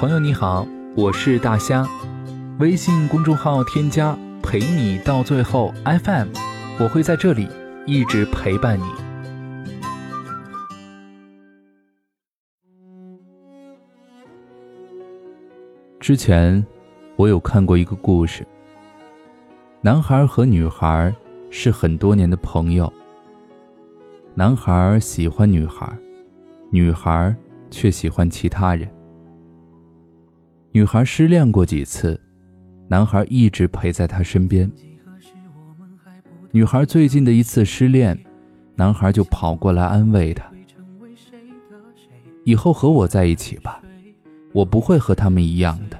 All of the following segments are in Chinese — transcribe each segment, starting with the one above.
朋友你好，我是大虾，微信公众号添加陪你到最后 FM，我会在这里一直陪伴你。之前我有看过一个故事，男孩和女孩是很多年的朋友，男孩喜欢女孩，女孩却喜欢其他人。女孩失恋过几次，男孩一直陪在她身边。女孩最近的一次失恋，男孩就跑过来安慰她：“以后和我在一起吧，我不会和他们一样的。”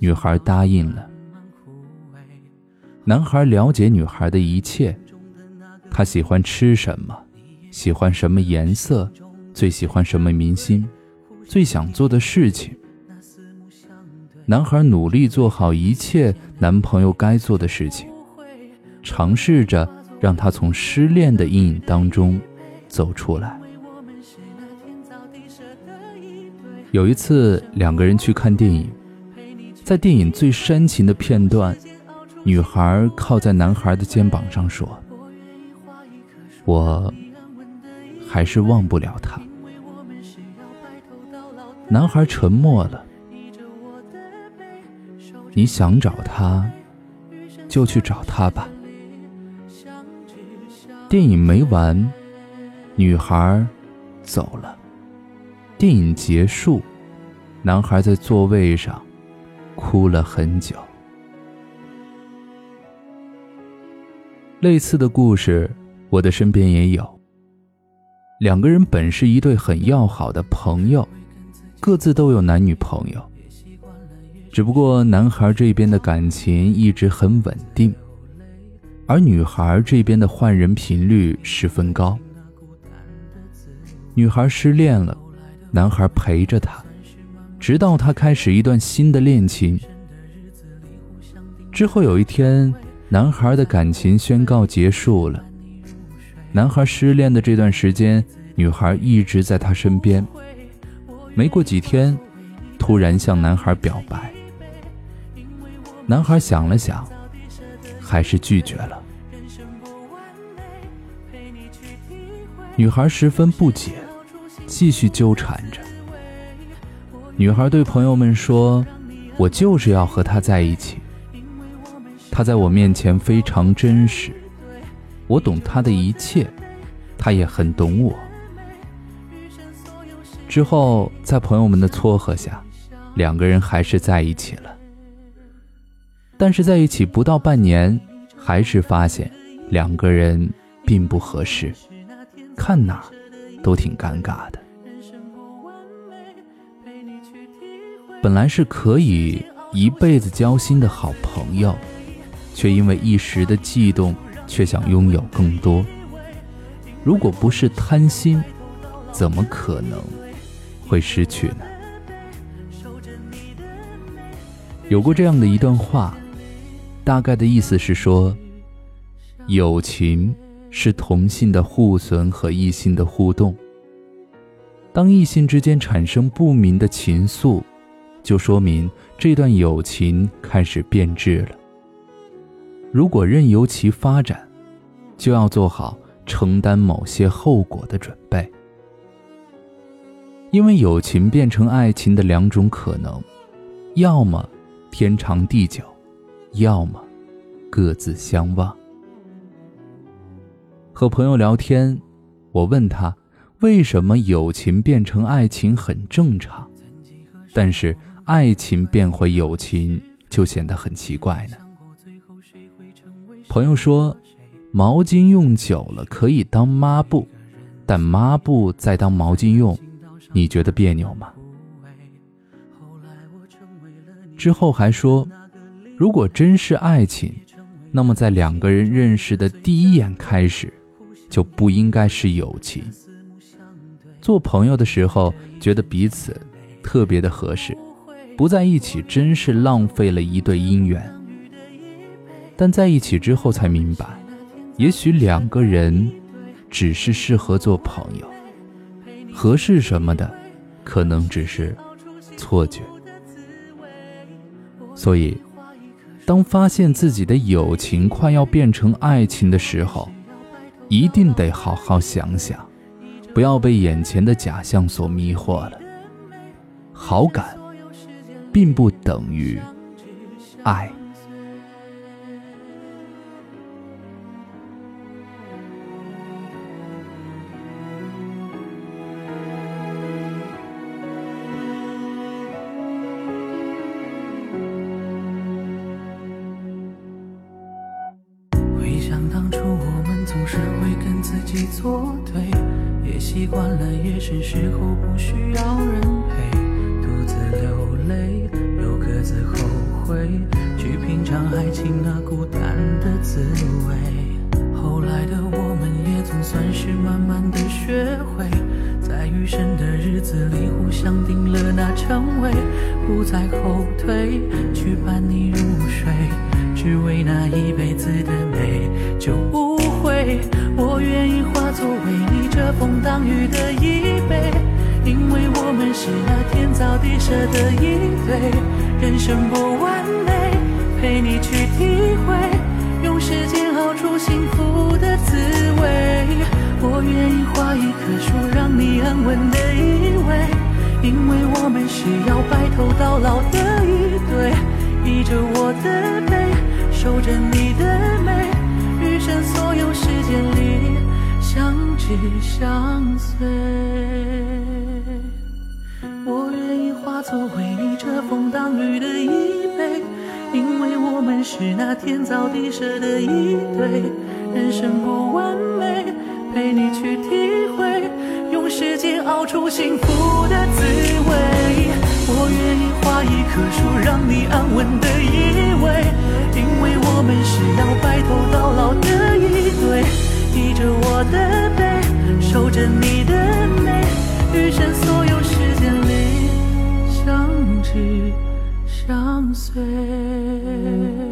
女孩答应了。男孩了解女孩的一切，他喜欢吃什么，喜欢什么颜色，最喜欢什么明星，最想做的事情。男孩努力做好一切男朋友该做的事情，尝试着让他从失恋的阴影当中走出来。有一次，两个人去看电影，在电影最煽情的片段，女孩靠在男孩的肩膀上说：“我还是忘不了他。”男孩沉默了。你想找他，就去找他吧。电影没完，女孩走了。电影结束，男孩在座位上哭了很久。类似的故事，我的身边也有。两个人本是一对很要好的朋友，各自都有男女朋友。只不过男孩这边的感情一直很稳定，而女孩这边的换人频率十分高。女孩失恋了，男孩陪着她，直到她开始一段新的恋情。之后有一天，男孩的感情宣告结束了。男孩失恋的这段时间，女孩一直在他身边。没过几天，突然向男孩表白。男孩想了想，还是拒绝了。女孩十分不解，继续纠缠着。女孩对朋友们说：“我就是要和他在一起。他在我面前非常真实，我懂他的一切，他也很懂我。”之后，在朋友们的撮合下，两个人还是在一起了。但是在一起不到半年，还是发现两个人并不合适，看哪都挺尴尬的。本来是可以一辈子交心的好朋友，却因为一时的悸动，却想拥有更多。如果不是贪心，怎么可能会失去呢？有过这样的一段话。大概的意思是说，友情是同性的互损和异性的互动。当异性之间产生不明的情愫，就说明这段友情开始变质了。如果任由其发展，就要做好承担某些后果的准备。因为友情变成爱情的两种可能，要么天长地久。要么各自相忘。和朋友聊天，我问他为什么友情变成爱情很正常，但是爱情变回友情就显得很奇怪呢？朋友说，毛巾用久了可以当抹布，但抹布再当毛巾用，你觉得别扭吗？之后还说。如果真是爱情，那么在两个人认识的第一眼开始，就不应该是友情。做朋友的时候觉得彼此特别的合适，不在一起真是浪费了一对姻缘。但在一起之后才明白，也许两个人只是适合做朋友，合适什么的，可能只是错觉。所以，当发现自己的友情快要变成爱情的时候，一定得好好想想，不要被眼前的假象所迷惑了。好感，并不等于爱。想当初，我们总是会跟自己作对，也习惯了夜深时候不需要人陪，独自流泪，又各自后悔，去品尝爱情那孤单的滋味。后来的我们也总算是慢慢的学会，在余生的日子里互相定了那称谓，不再后退，去伴你入睡，只为那一辈子的美，就无悔。我愿意化作为你遮风挡雨的依偎，因为我们是那天造地设的一对。人生不完美，陪你去体会，用时间熬出幸福的滋味。我愿意画一棵树，让你安稳的依偎，因为我们是要白头到老的一对。依着我的，着你的美。余生所有时间里，相知相随。我愿意化作为你遮风挡雨的依偎，因为我们是那天造地设的一对。人生不完美，陪你去体会，用时间熬出幸福的滋味。我愿意画一棵树，让你安稳的依偎，醉。